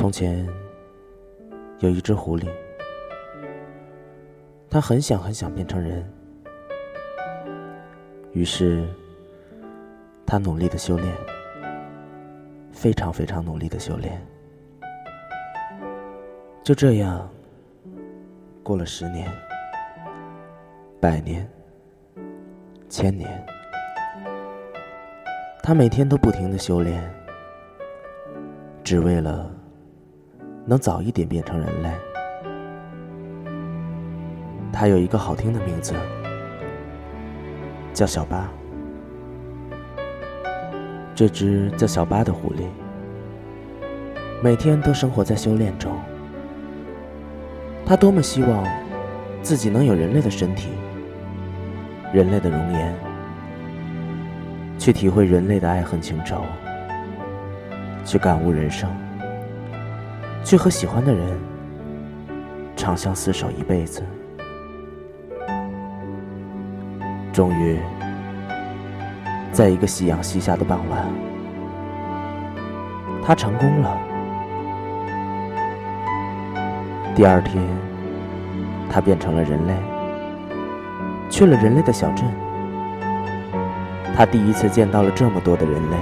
从前有一只狐狸，它很想很想变成人，于是它努力的修炼，非常非常努力的修炼。就这样，过了十年、百年、千年，他每天都不停的修炼，只为了。能早一点变成人类。它有一个好听的名字，叫小巴。这只叫小巴的狐狸，每天都生活在修炼中。它多么希望自己能有人类的身体、人类的容颜，去体会人类的爱恨情仇，去感悟人生。去和喜欢的人长相厮守一辈子。终于，在一个夕阳西下的傍晚，他成功了。第二天，他变成了人类，去了人类的小镇。他第一次见到了这么多的人类，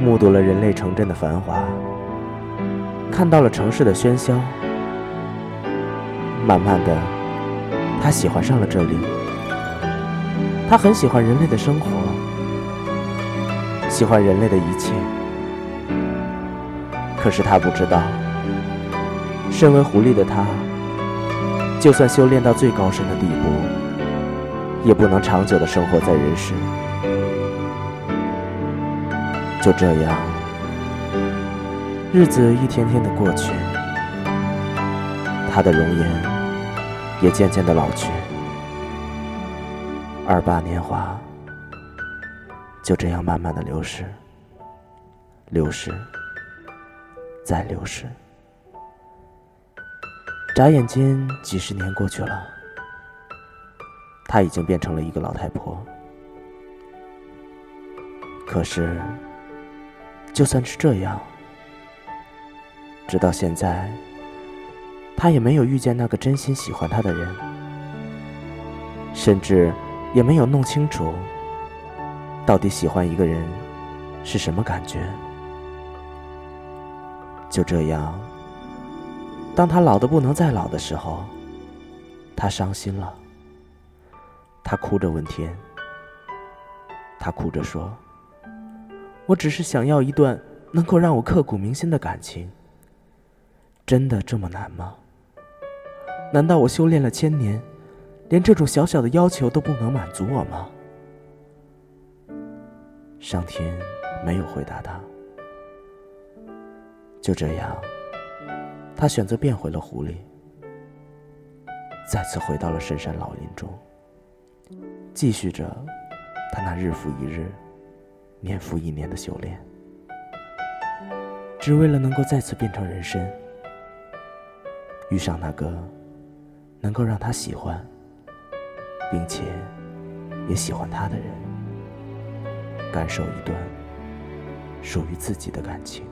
目睹了人类城镇的繁华。看到了城市的喧嚣，慢慢的，他喜欢上了这里。他很喜欢人类的生活，喜欢人类的一切。可是他不知道，身为狐狸的他，就算修炼到最高深的地步，也不能长久的生活在人世。就这样。日子一天天的过去，他的容颜也渐渐的老去，二八年华就这样慢慢的流逝，流逝，再流逝，眨眼间几十年过去了，她已经变成了一个老太婆。可是，就算是这样。直到现在，他也没有遇见那个真心喜欢他的人，甚至也没有弄清楚到底喜欢一个人是什么感觉。就这样，当他老的不能再老的时候，他伤心了，他哭着问天，他哭着说：“我只是想要一段能够让我刻骨铭心的感情。”真的这么难吗？难道我修炼了千年，连这种小小的要求都不能满足我吗？上天没有回答他。就这样，他选择变回了狐狸，再次回到了深山老林中，继续着他那日复一日、年复一年的修炼，只为了能够再次变成人身。遇上那个能够让他喜欢，并且也喜欢他的人，感受一段属于自己的感情。